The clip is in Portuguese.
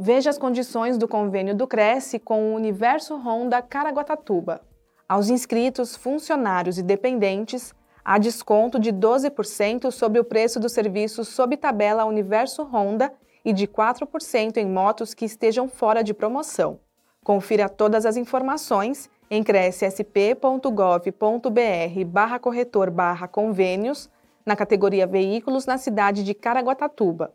Veja as condições do convênio do Cresce com o Universo Honda Caraguatatuba. Aos inscritos, funcionários e dependentes, há desconto de 12% sobre o preço do serviço sob tabela Universo Honda e de 4% em motos que estejam fora de promoção. Confira todas as informações em crescsp.gov.br barra corretor barra convênios na categoria Veículos na cidade de Caraguatatuba.